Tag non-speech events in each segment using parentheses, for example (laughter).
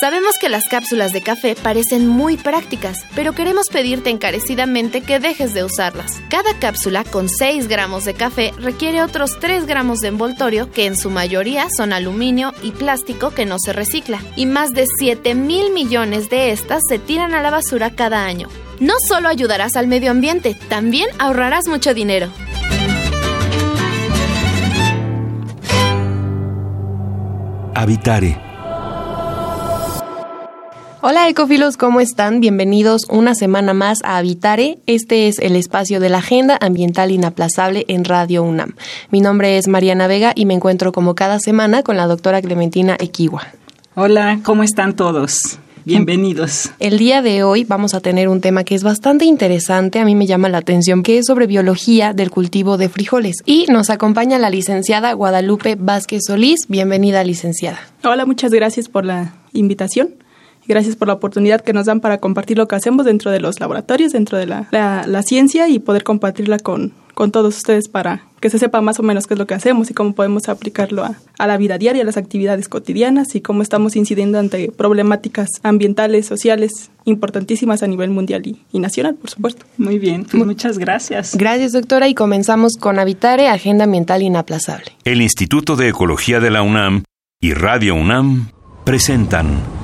Sabemos que las cápsulas de café parecen muy prácticas, pero queremos pedirte encarecidamente que dejes de usarlas. Cada cápsula con 6 gramos de café requiere otros 3 gramos de envoltorio que en su mayoría son aluminio y plástico que no se recicla, y más de 7 mil millones de estas se tiran a la basura cada año. No solo ayudarás al medio ambiente, también ahorrarás mucho dinero. Habitare Hola ecofilos, ¿cómo están? Bienvenidos una semana más a Habitare. Este es el espacio de la Agenda Ambiental Inaplazable en Radio UNAM. Mi nombre es Mariana Vega y me encuentro como cada semana con la doctora Clementina Equigua. Hola, ¿cómo están todos? Bienvenidos. El día de hoy vamos a tener un tema que es bastante interesante, a mí me llama la atención, que es sobre biología del cultivo de frijoles. Y nos acompaña la licenciada Guadalupe Vázquez Solís. Bienvenida, licenciada. Hola, muchas gracias por la invitación gracias por la oportunidad que nos dan para compartir lo que hacemos dentro de los laboratorios, dentro de la, la, ciencia y poder compartirla con, con todos ustedes para que se sepa más o menos qué es lo que hacemos y cómo podemos aplicarlo a, a, la vida diaria, a las actividades cotidianas y cómo estamos incidiendo ante problemáticas ambientales, sociales importantísimas a nivel mundial y, y nacional, por supuesto. Muy bien, pues muchas gracias. Gracias, doctora, y comenzamos con Habitare, Agenda Ambiental Inaplazable. El Instituto de Ecología de la UNAM y Radio UNAM presentan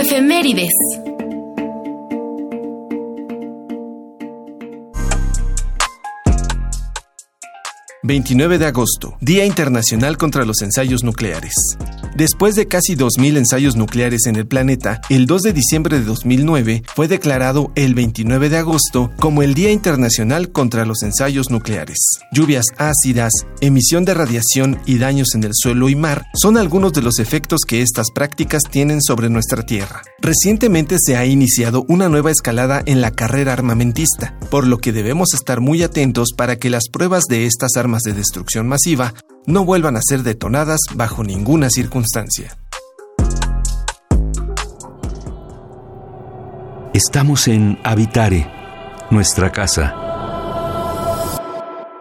Ecoefemérides. 29 de agosto, Día Internacional contra los Ensayos Nucleares. Después de casi 2.000 ensayos nucleares en el planeta, el 2 de diciembre de 2009 fue declarado el 29 de agosto como el Día Internacional contra los Ensayos Nucleares. Lluvias ácidas, emisión de radiación y daños en el suelo y mar son algunos de los efectos que estas prácticas tienen sobre nuestra Tierra. Recientemente se ha iniciado una nueva escalada en la carrera armamentista, por lo que debemos estar muy atentos para que las pruebas de estas armas de destrucción masiva no vuelvan a ser detonadas bajo ninguna circunstancia. Estamos en Habitare, nuestra casa.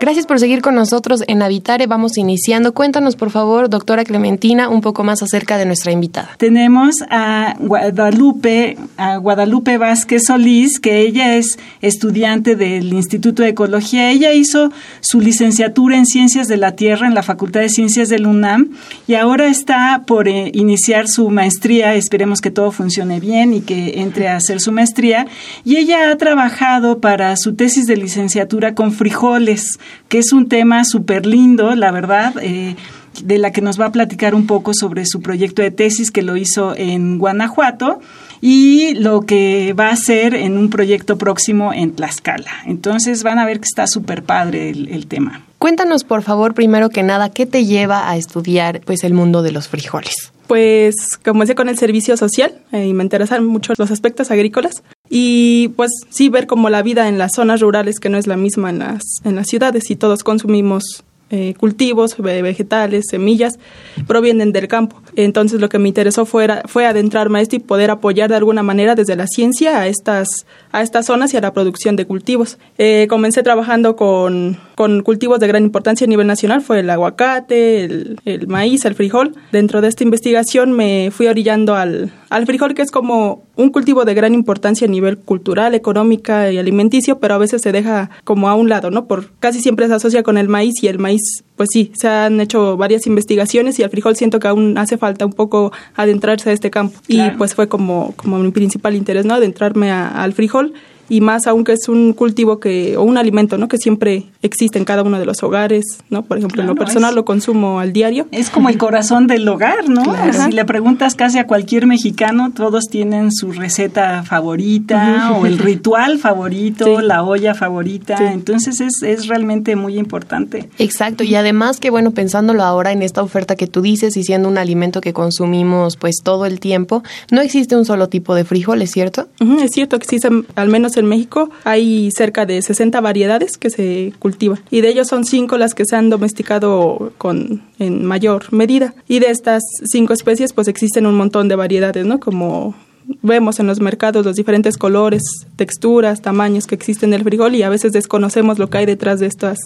Gracias por seguir con nosotros en Habitare. Vamos iniciando. Cuéntanos, por favor, doctora Clementina, un poco más acerca de nuestra invitada. Tenemos a Guadalupe, a Guadalupe Vázquez Solís, que ella es estudiante del Instituto de Ecología. Ella hizo su licenciatura en Ciencias de la Tierra en la Facultad de Ciencias del UNAM y ahora está por eh, iniciar su maestría. Esperemos que todo funcione bien y que entre a hacer su maestría. Y ella ha trabajado para su tesis de licenciatura con frijoles que es un tema súper lindo, la verdad. Eh, de la que nos va a platicar un poco sobre su proyecto de tesis que lo hizo en Guanajuato y lo que va a hacer en un proyecto próximo en Tlaxcala. Entonces van a ver que está súper padre el, tema. Cuéntanos, por favor, primero que nada, ¿qué te lleva a estudiar pues el mundo de los frijoles? Pues comencé con el servicio social eh, y me interesan mucho los aspectos agrícolas y pues sí ver como la vida en las zonas rurales que no es la misma en las, en las ciudades y todos consumimos eh, cultivos, vegetales, semillas, provienen del campo. Entonces lo que me interesó fue, fue adentrarme a esto y poder apoyar de alguna manera desde la ciencia a estas, a estas zonas y a la producción de cultivos. Eh, comencé trabajando con, con, cultivos de gran importancia a nivel nacional, fue el aguacate, el, el, maíz, el frijol. Dentro de esta investigación me fui orillando al, al frijol, que es como un cultivo de gran importancia a nivel cultural, económica y alimenticio, pero a veces se deja como a un lado, ¿no? Por casi siempre se asocia con el maíz y el maíz pues sí, se han hecho varias investigaciones y al frijol siento que aún hace falta un poco adentrarse a este campo. Y pues fue como, como mi principal interés, ¿no? Adentrarme al frijol y más aunque es un cultivo que o un alimento, ¿no? que siempre existe en cada uno de los hogares, ¿no? Por ejemplo, en lo personal lo consumo al diario. Es como el corazón del hogar, ¿no? Si le preguntas casi a cualquier mexicano, todos tienen su receta favorita o el ritual favorito, la olla favorita, entonces es, es realmente muy importante. Exacto, y además que bueno, pensándolo ahora en esta oferta que tú dices y siendo un alimento que consumimos pues todo el tiempo, no existe un solo tipo de frijol, ¿es cierto? es cierto que existen, al menos en México, hay cerca de 60 variedades que se cultivan y de ellos son cinco las que se han domesticado con en mayor medida y de estas cinco especies pues existen un montón de variedades, ¿no? Como vemos en los mercados los diferentes colores, texturas, tamaños que existen en el frijol y a veces desconocemos lo que hay detrás de estas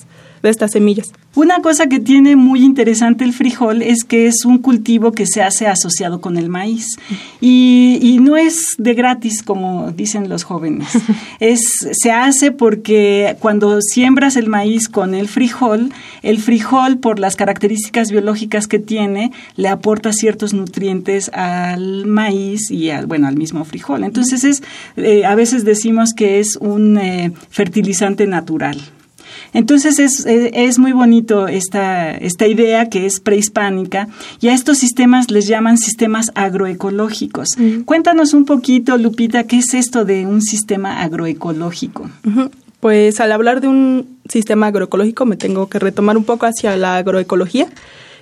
de estas semillas. Una cosa que tiene muy interesante el frijol es que es un cultivo que se hace asociado con el maíz y, y no es de gratis como dicen los jóvenes. (laughs) es se hace porque cuando siembras el maíz con el frijol, el frijol por las características biológicas que tiene le aporta ciertos nutrientes al maíz y al bueno al mismo frijol. Entonces es eh, a veces decimos que es un eh, fertilizante natural. Entonces es, es, muy bonito esta, esta idea que es prehispánica y a estos sistemas les llaman sistemas agroecológicos. Cuéntanos un poquito, Lupita, ¿qué es esto de un sistema agroecológico? Pues al hablar de un sistema agroecológico me tengo que retomar un poco hacia la agroecología,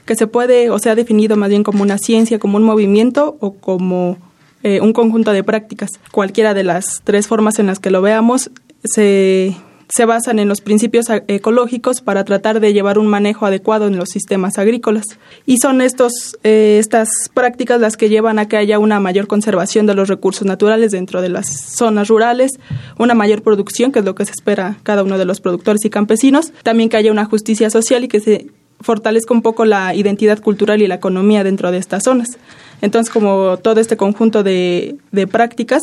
que se puede o se ha definido más bien como una ciencia, como un movimiento o como eh, un conjunto de prácticas. Cualquiera de las tres formas en las que lo veamos se se basan en los principios ecológicos para tratar de llevar un manejo adecuado en los sistemas agrícolas. Y son estos, eh, estas prácticas las que llevan a que haya una mayor conservación de los recursos naturales dentro de las zonas rurales, una mayor producción, que es lo que se espera cada uno de los productores y campesinos, también que haya una justicia social y que se fortalezca un poco la identidad cultural y la economía dentro de estas zonas. Entonces, como todo este conjunto de, de prácticas,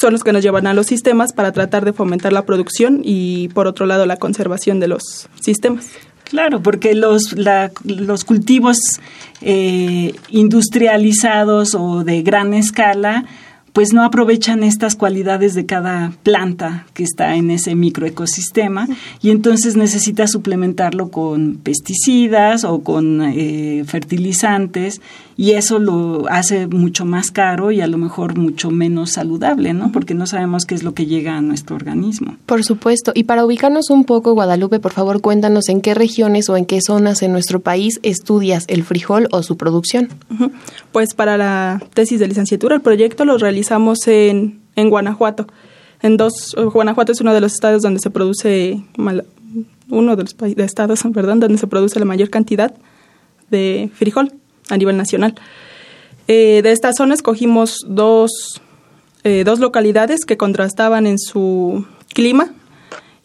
son los que nos llevan a los sistemas para tratar de fomentar la producción y, por otro lado, la conservación de los sistemas. Claro, porque los, los cultivos eh, industrializados o de gran escala pues no aprovechan estas cualidades de cada planta que está en ese microecosistema y entonces necesita suplementarlo con pesticidas o con eh, fertilizantes y eso lo hace mucho más caro y a lo mejor mucho menos saludable, ¿no? Porque no sabemos qué es lo que llega a nuestro organismo. Por supuesto. Y para ubicarnos un poco, Guadalupe, por favor, cuéntanos en qué regiones o en qué zonas en nuestro país estudias el frijol o su producción. Pues para la tesis de licenciatura, el proyecto lo realizamos en, en Guanajuato. En dos, Guanajuato es uno de los estados donde se produce, uno de los estados, (laughs) perdón, donde se produce la mayor cantidad de frijol a nivel nacional. Eh, de esta zona escogimos dos, eh, dos localidades que contrastaban en su clima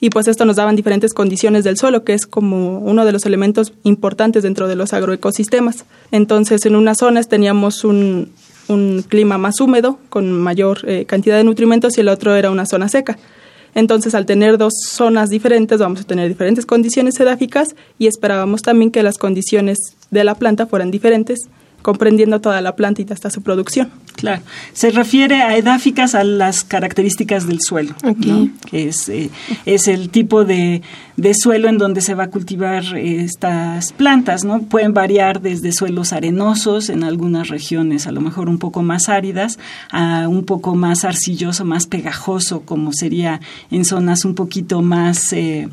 y pues esto nos daban diferentes condiciones del suelo, que es como uno de los elementos importantes dentro de los agroecosistemas. Entonces, en unas zonas teníamos un, un clima más húmedo, con mayor eh, cantidad de nutrimentos, y el otro era una zona seca. Entonces, al tener dos zonas diferentes, vamos a tener diferentes condiciones edáficas y esperábamos también que las condiciones de la planta fueran diferentes comprendiendo toda la planta y hasta su producción. Claro. Se refiere a edáficas a las características del suelo, que es, eh, es el tipo de, de, suelo en donde se va a cultivar estas plantas. ¿no? Pueden variar desde suelos arenosos en algunas regiones, a lo mejor un poco más áridas, a un poco más arcilloso, más pegajoso, como sería en zonas un poquito más... Eh,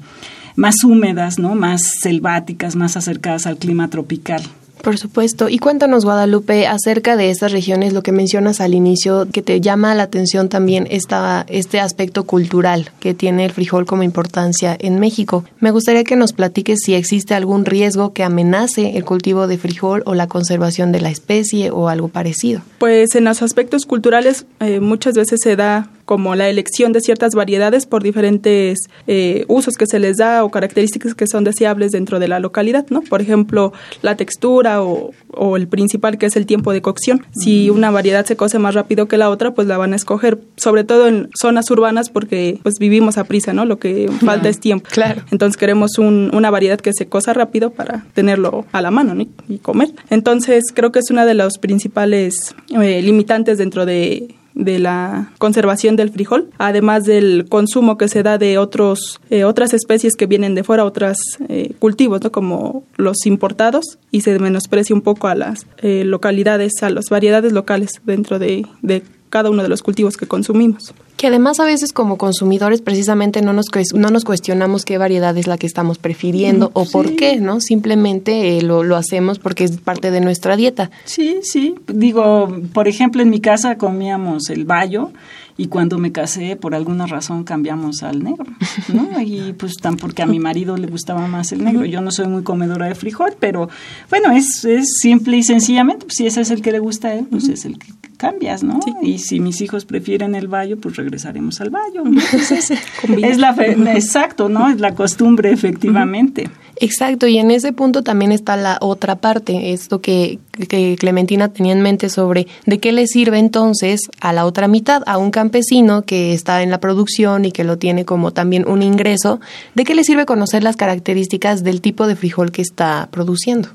más húmedas, ¿no? más selváticas, más acercadas al clima tropical. Por supuesto. Y cuéntanos, Guadalupe, acerca de estas regiones, lo que mencionas al inicio, que te llama la atención también esta, este aspecto cultural que tiene el frijol como importancia en México. Me gustaría que nos platiques si existe algún riesgo que amenace el cultivo de frijol o la conservación de la especie o algo parecido. Pues en los aspectos culturales eh, muchas veces se da como la elección de ciertas variedades por diferentes eh, usos que se les da o características que son deseables dentro de la localidad, ¿no? Por ejemplo, la textura o, o el principal que es el tiempo de cocción. Si una variedad se cose más rápido que la otra, pues la van a escoger, sobre todo en zonas urbanas porque pues vivimos a prisa, ¿no? Lo que falta es tiempo. Claro. Entonces queremos un, una variedad que se cosa rápido para tenerlo a la mano y comer. Entonces creo que es una de los principales eh, limitantes dentro de de la conservación del frijol, además del consumo que se da de otros eh, otras especies que vienen de fuera, otros eh, cultivos, ¿no? como los importados, y se menosprecia un poco a las eh, localidades, a las variedades locales dentro de, de cada uno de los cultivos que consumimos. Que además a veces como consumidores precisamente no nos, no nos cuestionamos qué variedad es la que estamos prefiriendo mm, o por qué, ¿no? Simplemente eh, lo, lo hacemos porque es parte de nuestra dieta. Sí, sí. Digo, por ejemplo, en mi casa comíamos el bayo y cuando me casé por alguna razón cambiamos al negro, ¿no? (laughs) Y pues tan porque a mi marido le gustaba más el negro. Yo no soy muy comedora de frijol, pero bueno, es, es simple y sencillamente, pues si ese es el que le gusta a él, pues es el que cambias, ¿no? Y si mis hijos prefieren el bayo, pues regresaremos al bayo. (laughs) (laughs) es, la exacto, ¿no? Es la costumbre, efectivamente. Exacto, y en ese punto también está la otra parte, esto que, que, Clementina tenía en mente sobre de qué le sirve entonces a la otra mitad, a un campesino que está en la producción y que lo tiene como también un ingreso, de qué le sirve conocer las características del tipo de frijol que está produciendo.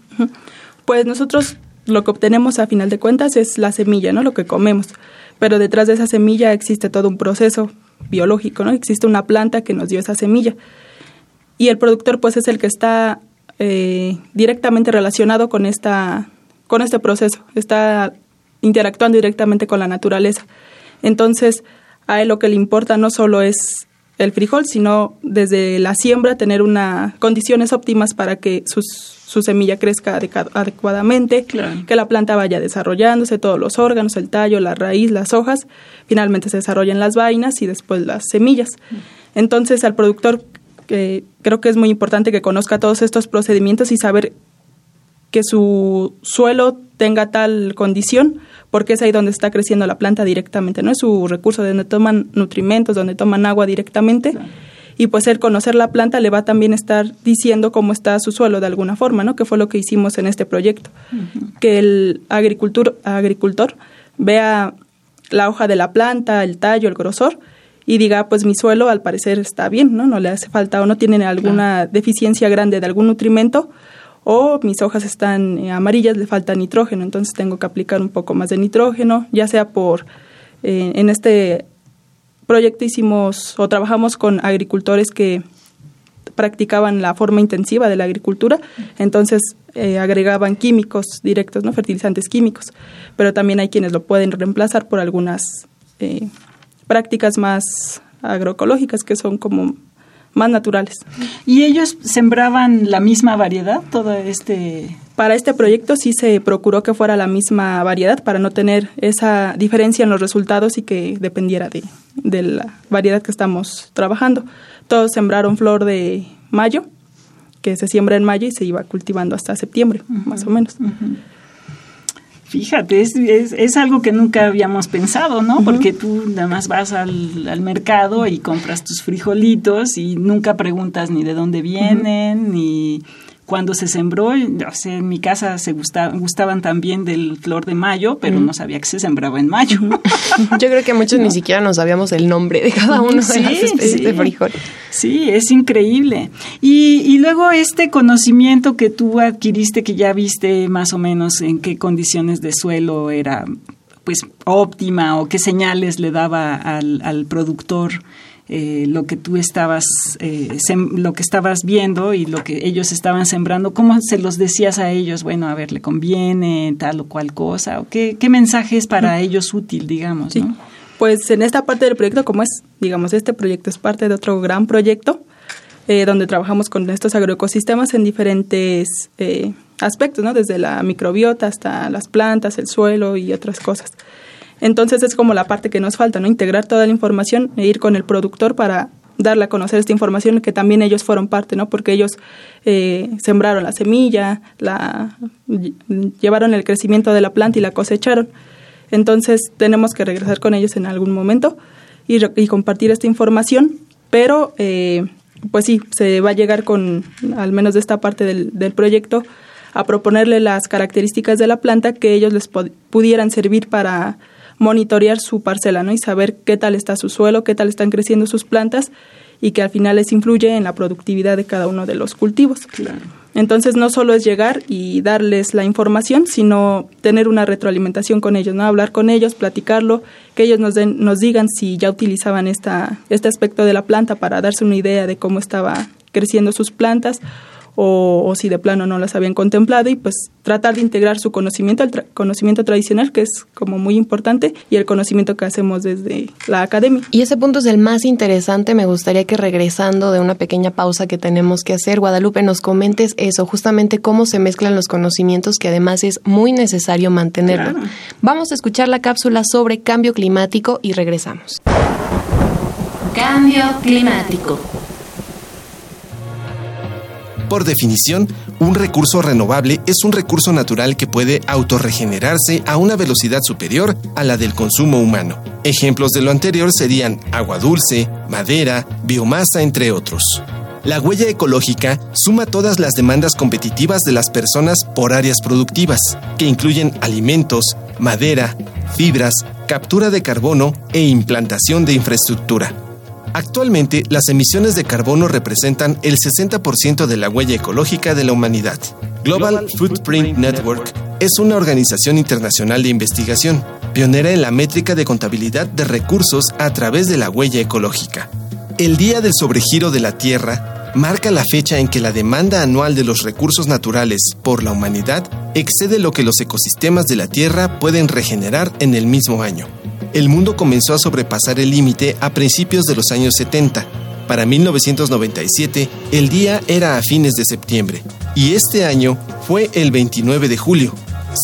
Pues nosotros lo que obtenemos a final de cuentas es la semilla, ¿no? Lo que comemos. Pero detrás de esa semilla existe todo un proceso biológico, ¿no? Existe una planta que nos dio esa semilla. Y el productor, pues, es el que está eh, directamente relacionado con esta, con este proceso. Está interactuando directamente con la naturaleza. Entonces, a él lo que le importa no solo es el frijol, sino desde la siembra tener unas condiciones óptimas para que sus su semilla crezca adecuadamente, que la planta vaya desarrollándose, todos los órganos, el tallo, la raíz, las hojas, finalmente se desarrollen las vainas y después las semillas. Entonces al productor creo que es muy importante que conozca todos estos procedimientos y saber que su suelo tenga tal condición, porque es ahí donde está creciendo la planta directamente, no es su recurso donde toman nutrimentos, donde toman agua directamente y pues el conocer la planta le va a también estar diciendo cómo está su suelo de alguna forma, ¿no? Que fue lo que hicimos en este proyecto. Que el agricultor, agricultor vea la hoja de la planta, el tallo, el grosor y diga, pues mi suelo al parecer está bien, ¿no? No le hace falta o no tiene alguna deficiencia grande de algún nutrimento o mis hojas están eh, amarillas, le falta nitrógeno, entonces tengo que aplicar un poco más de nitrógeno, ya sea por eh, en este proyecto hicimos o trabajamos con agricultores que practicaban la forma intensiva de la agricultura, entonces eh, agregaban químicos directos, no fertilizantes químicos, pero también hay quienes lo pueden reemplazar por algunas prácticas más agroecológicas que son como más naturales. ¿Y ellos sembraban la misma variedad, todo este para este proyecto sí se procuró que fuera la misma variedad para no tener esa diferencia en los resultados y que dependiera de, de la variedad que estamos trabajando. Todos sembraron flor de mayo, que se siembra en mayo y se iba cultivando hasta septiembre, más o menos. Fíjate, es, es, algo que nunca habíamos pensado, ¿no? Porque tú nada más vas al, al, mercado y compras tus frijolitos y nunca preguntas ni de dónde vienen, ni cuando se sembró, en mi casa se gustaban también del flor de mayo, pero no sabía que se sembraba en mayo. (laughs) Yo creo que muchos ni siquiera nos sabíamos el nombre de cada uno de las especies de frijol. Sí, es increíble. Y, y luego este conocimiento que tú adquiriste, que ya viste más o menos en qué condiciones de suelo era pues óptima o qué señales le daba al, al productor eh, lo que tú estabas, eh, lo que estabas viendo y lo que ellos estaban sembrando, ¿cómo se los decías a ellos? Bueno, a ver, le conviene tal o cual cosa, o qué, qué mensaje es para ellos útil, digamos, Pues en esta parte del proyecto, como es, digamos, este proyecto es parte de otro gran proyecto, eh, donde trabajamos con estos agroecosistemas en diferentes aspectos, ¿no? Desde la microbiota hasta las plantas, el suelo y otras cosas. Entonces es como la parte que nos falta, ¿no? Integrar toda la información e ir con el productor para darle a conocer esta información que también ellos fueron parte, ¿no? Porque ellos eh, sembraron la semilla, la llevaron el crecimiento de la planta y la cosecharon. Entonces tenemos que regresar con ellos en algún momento y, y compartir esta información, pero eh, pues sí, se va a llegar con, al menos de esta parte del, del proyecto, a proponerle las características de la planta que ellos les pudieran servir para monitorear su parcela, ¿no? Y saber qué tal está su suelo, qué tal están creciendo sus plantas y que al final les influye en la productividad de cada uno de los cultivos. Entonces no solo es llegar y darles la información, sino tener una retroalimentación con ellos, ¿no? Hablar con ellos, platicarlo, que ellos nos, den, nos digan si ya utilizaban esta, este aspecto de la planta para darse una idea de cómo estaba creciendo sus plantas o, si de plano no las habían contemplado y pues tratar de integrar su conocimiento, el conocimiento tradicional que es como muy importante y el conocimiento que hacemos desde la academia. Y ese punto es el más interesante, me gustaría que regresando de una pequeña pausa que tenemos que hacer, Guadalupe, nos comentes eso, justamente cómo se mezclan los conocimientos que además es muy necesario mantenerlo. Vamos a escuchar la cápsula sobre cambio climático y regresamos. Cambio climático. Por definición, un recurso renovable es un recurso natural que puede autorregenerarse a una velocidad superior a la del consumo humano. Ejemplos de lo anterior serían agua dulce, madera, biomasa, entre otros. La huella ecológica suma todas las demandas competitivas de las personas por áreas productivas, que incluyen alimentos, madera, fibras, captura de carbono e implantación de infraestructura. Actualmente, las emisiones de carbono representan el 60% de la huella ecológica de la humanidad. Global Footprint Network es una organización internacional de investigación, pionera en la métrica de contabilidad de recursos a través de la huella ecológica. El Día del Sobregiro de la Tierra marca la fecha en que la demanda anual de los recursos naturales por la humanidad excede lo que los ecosistemas de la Tierra pueden regenerar en el mismo año el mundo comenzó a sobrepasar el límite a principios de los años 70. Para 1997, el día era a fines de septiembre, y este año fue el 29 de julio,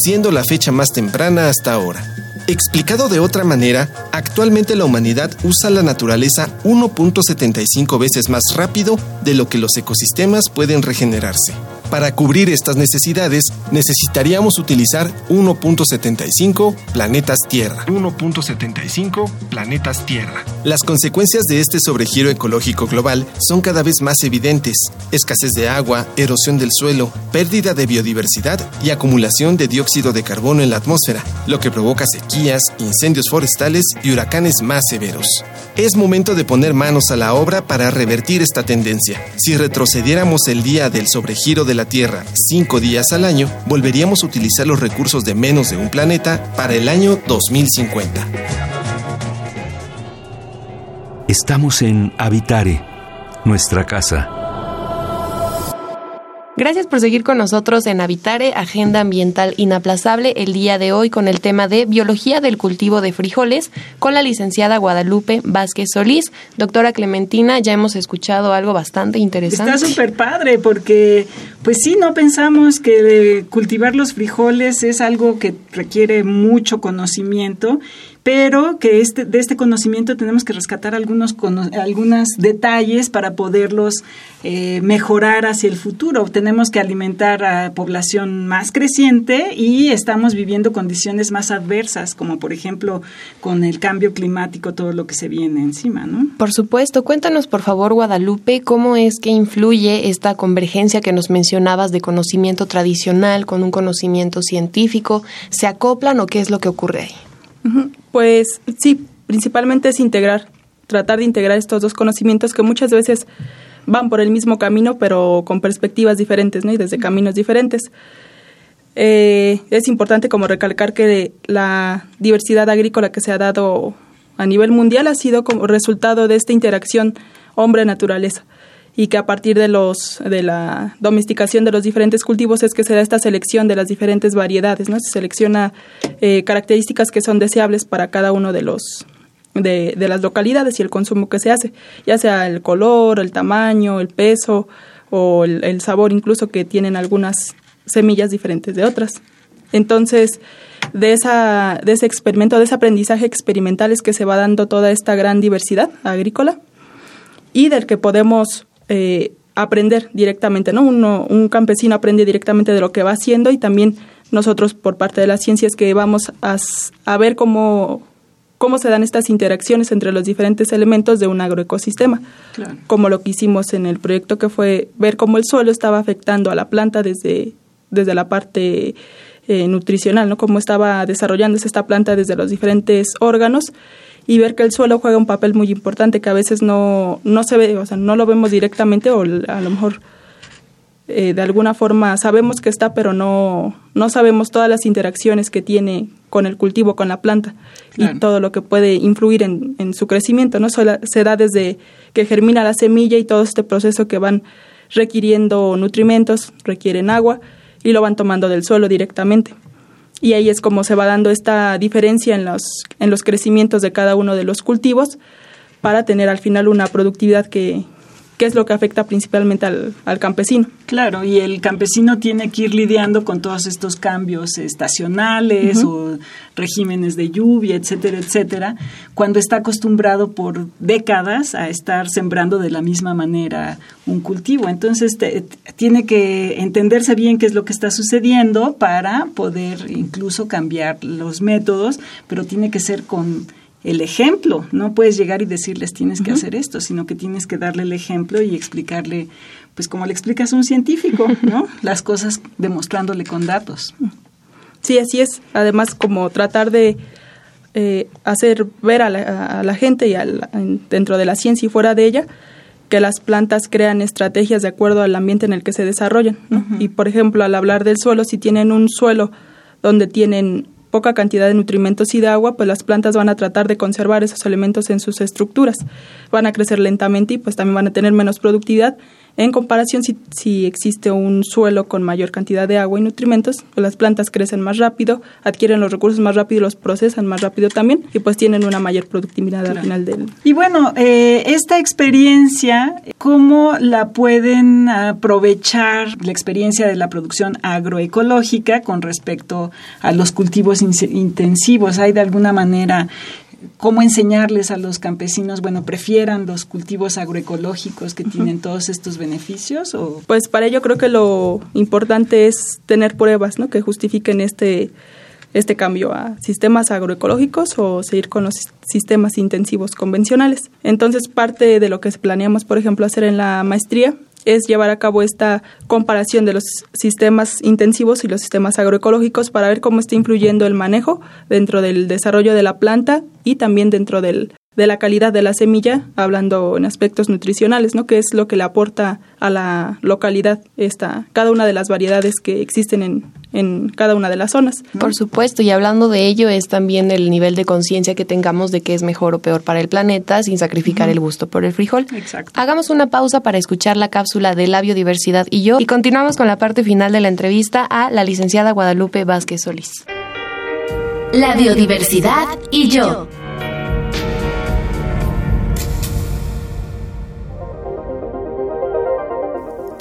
siendo la fecha más temprana hasta ahora. Explicado de otra manera, actualmente la humanidad usa la naturaleza 1.75 veces más rápido de lo que los ecosistemas pueden regenerarse. Para cubrir estas necesidades, necesitaríamos utilizar 1.75 planetas Tierra. 1.75 planetas Tierra. Las consecuencias de este sobregiro ecológico global son cada vez más evidentes. Escasez de agua, erosión del suelo, pérdida de biodiversidad y acumulación de dióxido de carbono en la atmósfera, lo que provoca sequías, incendios forestales y huracanes más severos. Es momento de poner manos a la obra para revertir esta tendencia. Si retrocediéramos el día del sobregiro de la Tierra cinco días al año, volveríamos a utilizar los recursos de menos de un planeta para el año 2050. Estamos en Habitare, nuestra casa. Gracias por seguir con nosotros en Habitare, Agenda Ambiental Inaplazable, el día de hoy con el tema de Biología del Cultivo de Frijoles, con la licenciada Guadalupe Vázquez Solís. Doctora Clementina, ya hemos escuchado algo bastante interesante. Está súper padre porque, pues sí, no pensamos que cultivar los frijoles es algo que requiere mucho conocimiento pero que este, de este conocimiento tenemos que rescatar algunos, algunos detalles para poderlos eh, mejorar hacia el futuro. Tenemos que alimentar a población más creciente y estamos viviendo condiciones más adversas, como por ejemplo con el cambio climático, todo lo que se viene encima, ¿no? Por supuesto. Cuéntanos, por favor, Guadalupe, cómo es que influye esta convergencia que nos mencionabas de conocimiento tradicional con un conocimiento científico. ¿Se acoplan o qué es lo que ocurre ahí? Pues sí, principalmente es integrar, tratar de integrar estos dos conocimientos que muchas veces van por el mismo camino, pero con perspectivas diferentes, ¿no? Y desde caminos diferentes. Eh, es importante como recalcar que la diversidad agrícola que se ha dado a nivel mundial ha sido como resultado de esta interacción hombre-naturaleza y que a partir de los de la domesticación de los diferentes cultivos es que se da esta selección de las diferentes variedades, ¿no? Se selecciona eh, características que son deseables para cada uno de los de, de, las localidades y el consumo que se hace, ya sea el color, el tamaño, el peso o el, el sabor incluso que tienen algunas semillas diferentes de otras. Entonces, de, esa, de ese experimento, de ese aprendizaje experimental es que se va dando toda esta gran diversidad agrícola y del que podemos eh, aprender directamente, ¿no? Uno, un campesino aprende directamente de lo que va haciendo y también nosotros por parte de las ciencias que vamos a, a ver cómo, cómo se dan estas interacciones entre los diferentes elementos de un agroecosistema, como lo que hicimos en el proyecto que fue ver cómo el suelo estaba afectando a la planta desde, desde la parte eh, nutricional, ¿no? Cómo estaba desarrollándose esta planta desde los diferentes órganos y ver que el suelo juega un papel muy importante que a veces no, no se ve, o sea, no lo vemos directamente o a lo mejor eh, de alguna forma sabemos que está, pero no, no sabemos todas las interacciones que tiene con el cultivo, con la planta y todo lo que puede influir en, en su crecimiento. No Solo se da desde que germina la semilla y todo este proceso que van requiriendo nutrimentos, requieren agua y lo van tomando del suelo directamente. Y ahí es como se va dando esta diferencia en los, en los crecimientos de cada uno de los cultivos para tener al final una productividad que, que es lo que afecta principalmente al, al, campesino. Claro, y el campesino tiene que ir lidiando con todos estos cambios estacionales o regímenes de lluvia, etcétera, etcétera, cuando está acostumbrado por décadas a estar sembrando de la misma manera un cultivo. Entonces tiene que entenderse bien qué es lo que está sucediendo para poder incluso cambiar los métodos, pero tiene que ser con el ejemplo. No puedes llegar y decirles tienes que hacer esto, sino que tienes que darle el ejemplo y explicarle, pues como le explicas a un científico, (laughs) ¿no? Las cosas demostrándole con datos. Sí, así es. Además, como tratar de eh, hacer ver a la, gente y dentro de la ciencia y fuera de ella que las plantas crean estrategias de acuerdo al ambiente en el que se desarrollan. Y, por ejemplo, al hablar del suelo, si tienen un suelo donde tienen poca cantidad de nutrimentos y de agua, pues las plantas van a tratar de conservar esos elementos en sus estructuras. Van a crecer lentamente y pues también van a tener menos productividad en comparación, si, si, existe un suelo con mayor cantidad de agua y nutrimentos, pues las plantas crecen más rápido, adquieren los recursos más rápido y los procesan más rápido también y pues tienen una mayor productividad al final del... Y bueno, eh, esta experiencia, ¿cómo la pueden aprovechar la experiencia de la producción agroecológica con respecto a los cultivos intensivos? ¿Hay de alguna manera cómo enseñarles a los campesinos, bueno, prefieran los cultivos agroecológicos que tienen todos estos beneficios? O? Pues para ello creo que lo importante es tener pruebas ¿no? que justifiquen este, este cambio a sistemas agroecológicos o seguir con los sistemas intensivos convencionales. Entonces, parte de lo que planeamos, por ejemplo, hacer en la maestría es llevar a cabo esta comparación de los sistemas intensivos y los sistemas agroecológicos para ver cómo está influyendo el manejo dentro del desarrollo de la planta y también dentro del, de la calidad de la semilla, hablando en aspectos nutricionales, ¿no? que es lo que le aporta a la localidad esta, cada una de las variedades que existen en, en cada una de las zonas. Por supuesto, y hablando de ello es también el nivel de conciencia que tengamos de qué es mejor o peor para el planeta sin sacrificar el gusto por el frijol. Exacto. Hagamos una pausa para escuchar la cápsula de la biodiversidad y yo y continuamos con la parte final de la entrevista a la licenciada Guadalupe Vázquez Solís. La biodiversidad y yo.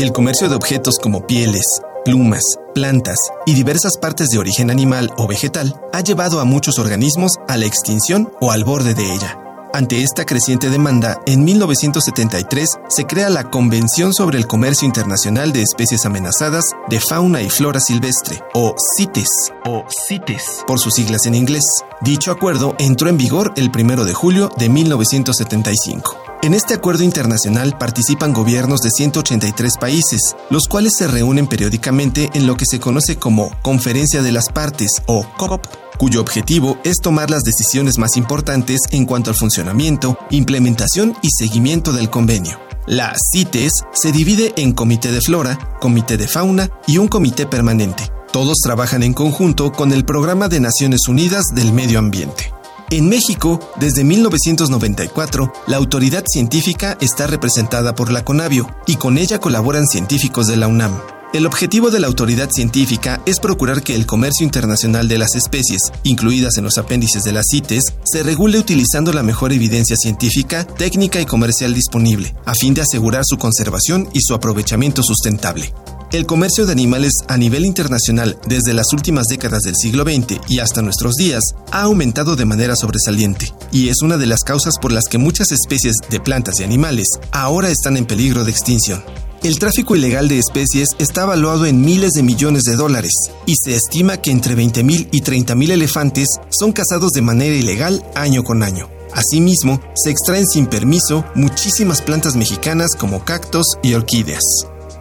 El comercio de objetos como pieles, plumas, plantas y diversas partes de origen animal o vegetal ha llevado a muchos organismos a la extinción o al borde de ella. Ante esta creciente demanda, en 1973 se crea la Convención sobre el Comercio Internacional de Especies Amenazadas de Fauna y Flora Silvestre, o CITES, o CITES, por sus siglas en inglés. Dicho acuerdo entró en vigor el 1 de julio de 1975. En este acuerdo internacional participan gobiernos de 183 países, los cuales se reúnen periódicamente en lo que se conoce como Conferencia de las Partes o COP, cuyo objetivo es tomar las decisiones más importantes en cuanto al funcionamiento, implementación y seguimiento del convenio. La CITES se divide en Comité de Flora, Comité de Fauna y un Comité Permanente. Todos trabajan en conjunto con el Programa de Naciones Unidas del Medio Ambiente. En México, desde 1994, la autoridad científica está representada por la CONABIO y con ella colaboran científicos de la UNAM. El objetivo de la autoridad científica es procurar que el comercio internacional de las especies, incluidas en los apéndices de las CITES, se regule utilizando la mejor evidencia científica, técnica y comercial disponible, a fin de asegurar su conservación y su aprovechamiento sustentable. El comercio de animales a nivel internacional desde las últimas décadas del siglo XX y hasta nuestros días ha aumentado de manera sobresaliente, y es una de las causas por las que muchas especies de plantas y animales ahora están en peligro de extinción. El tráfico ilegal de especies está evaluado en miles de millones de dólares y se estima que entre 20.000 y 30.000 elefantes son cazados de manera ilegal año con año. Asimismo, se extraen sin permiso muchísimas plantas mexicanas como cactos y orquídeas.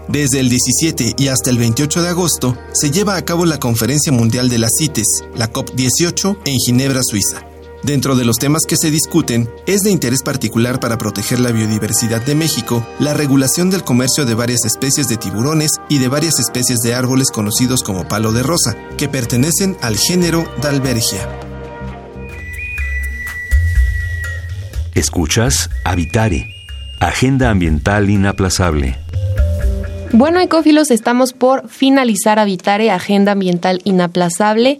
Desde el 17 y hasta el 28 de agosto se lleva a cabo la Conferencia Mundial de las CITES, la COP18, en Ginebra, Suiza. Dentro de los temas que se discuten, es de interés particular para proteger la biodiversidad de México la regulación del comercio de varias especies de tiburones y de varias especies de árboles conocidos como palo de rosa, que pertenecen al género Dalbergia. Escuchas Habitare, Agenda Ambiental Inaplazable. Bueno, ecófilos, estamos por finalizar Habitare, Agenda Ambiental Inaplazable.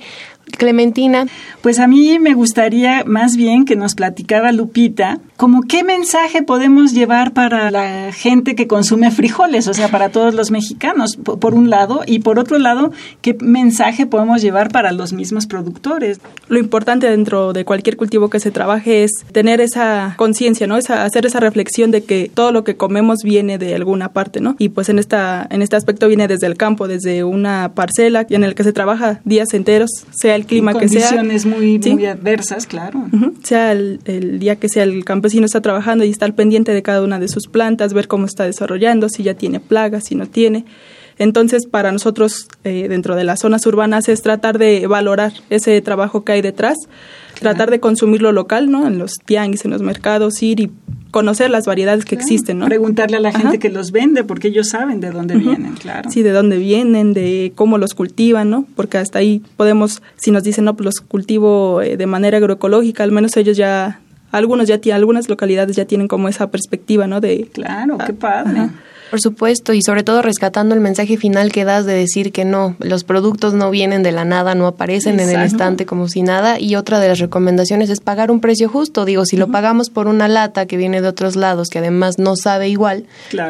Clementina. Pues a mí me gustaría más bien que nos platicara Lupita, como qué mensaje podemos llevar para la gente que consume frijoles, o sea, para todos los mexicanos, por un lado, y por otro lado, qué mensaje podemos llevar para los mismos productores. Lo importante dentro de cualquier cultivo que se trabaje es tener esa conciencia, ¿no? Esa, hacer esa reflexión de que todo lo que comemos viene de alguna parte, ¿no? Y pues en esta en este aspecto viene desde el campo, desde una parcela en el que se trabaja días enteros, sea el clima que sea. Condiciones muy, muy adversas, claro. Sea el, día que sea el campesino está trabajando y está al pendiente de cada una de sus plantas, ver cómo está desarrollando, si ya tiene plagas, si no tiene. Entonces, para nosotros, eh, dentro de las zonas urbanas, es tratar de valorar ese trabajo que hay detrás, tratar de consumirlo local, ¿no? En los tianguis, en los mercados, ir y conocer las variedades que existen, ¿no? Preguntarle a la gente que los vende, porque ellos saben de dónde vienen, claro. Sí, de dónde vienen, de cómo los cultivan, ¿no? Porque hasta ahí podemos, si nos dicen, no, pues los cultivo eh, de manera agroecológica, al menos ellos ya algunos ya tienen, algunas localidades ya tienen como esa perspectiva, ¿no? De claro, qué padre. Por supuesto, y sobre todo rescatando el mensaje final que das de decir que no, los productos no vienen de la nada, no aparecen en el estante como si nada. Y otra de las recomendaciones es pagar un precio justo. Digo, si lo pagamos por una lata que viene de otros lados, que además no sabe igual,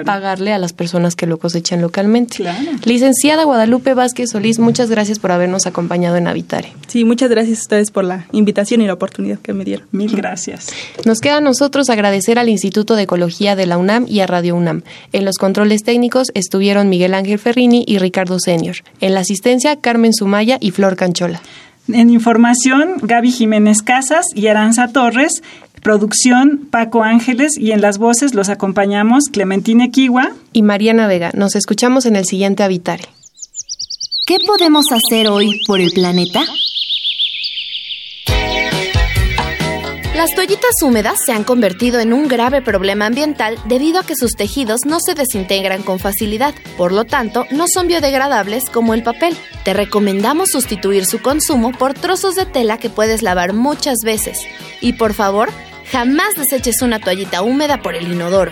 pagarle a las personas que lo cosechan localmente. Licenciada Guadalupe Vázquez Solís, muchas gracias por habernos acompañado en Habitare. Sí, muchas gracias a ustedes por la invitación y la oportunidad que me dieron. Mil gracias. Nos queda a nosotros agradecer al Instituto de Ecología de la UNAM y a Radio UNAM. En los controles técnicos estuvieron Miguel Ángel Ferrini y Ricardo Senior. En la asistencia, Carmen Sumaya y Flor Canchola. En información, Gaby Jiménez Casas y Aranza Torres. Producción, Paco Ángeles. Y en las voces los acompañamos Clementina Kiwa y Mariana Vega. Nos escuchamos en el siguiente Habitare. ¿Qué podemos hacer hoy por el planeta? Las toallitas húmedas se han convertido en un grave problema ambiental debido a que sus tejidos no se desintegran con facilidad, por lo tanto no son biodegradables como el papel. Te recomendamos sustituir su consumo por trozos de tela que puedes lavar muchas veces. Y por favor, jamás deseches una toallita húmeda por el inodoro.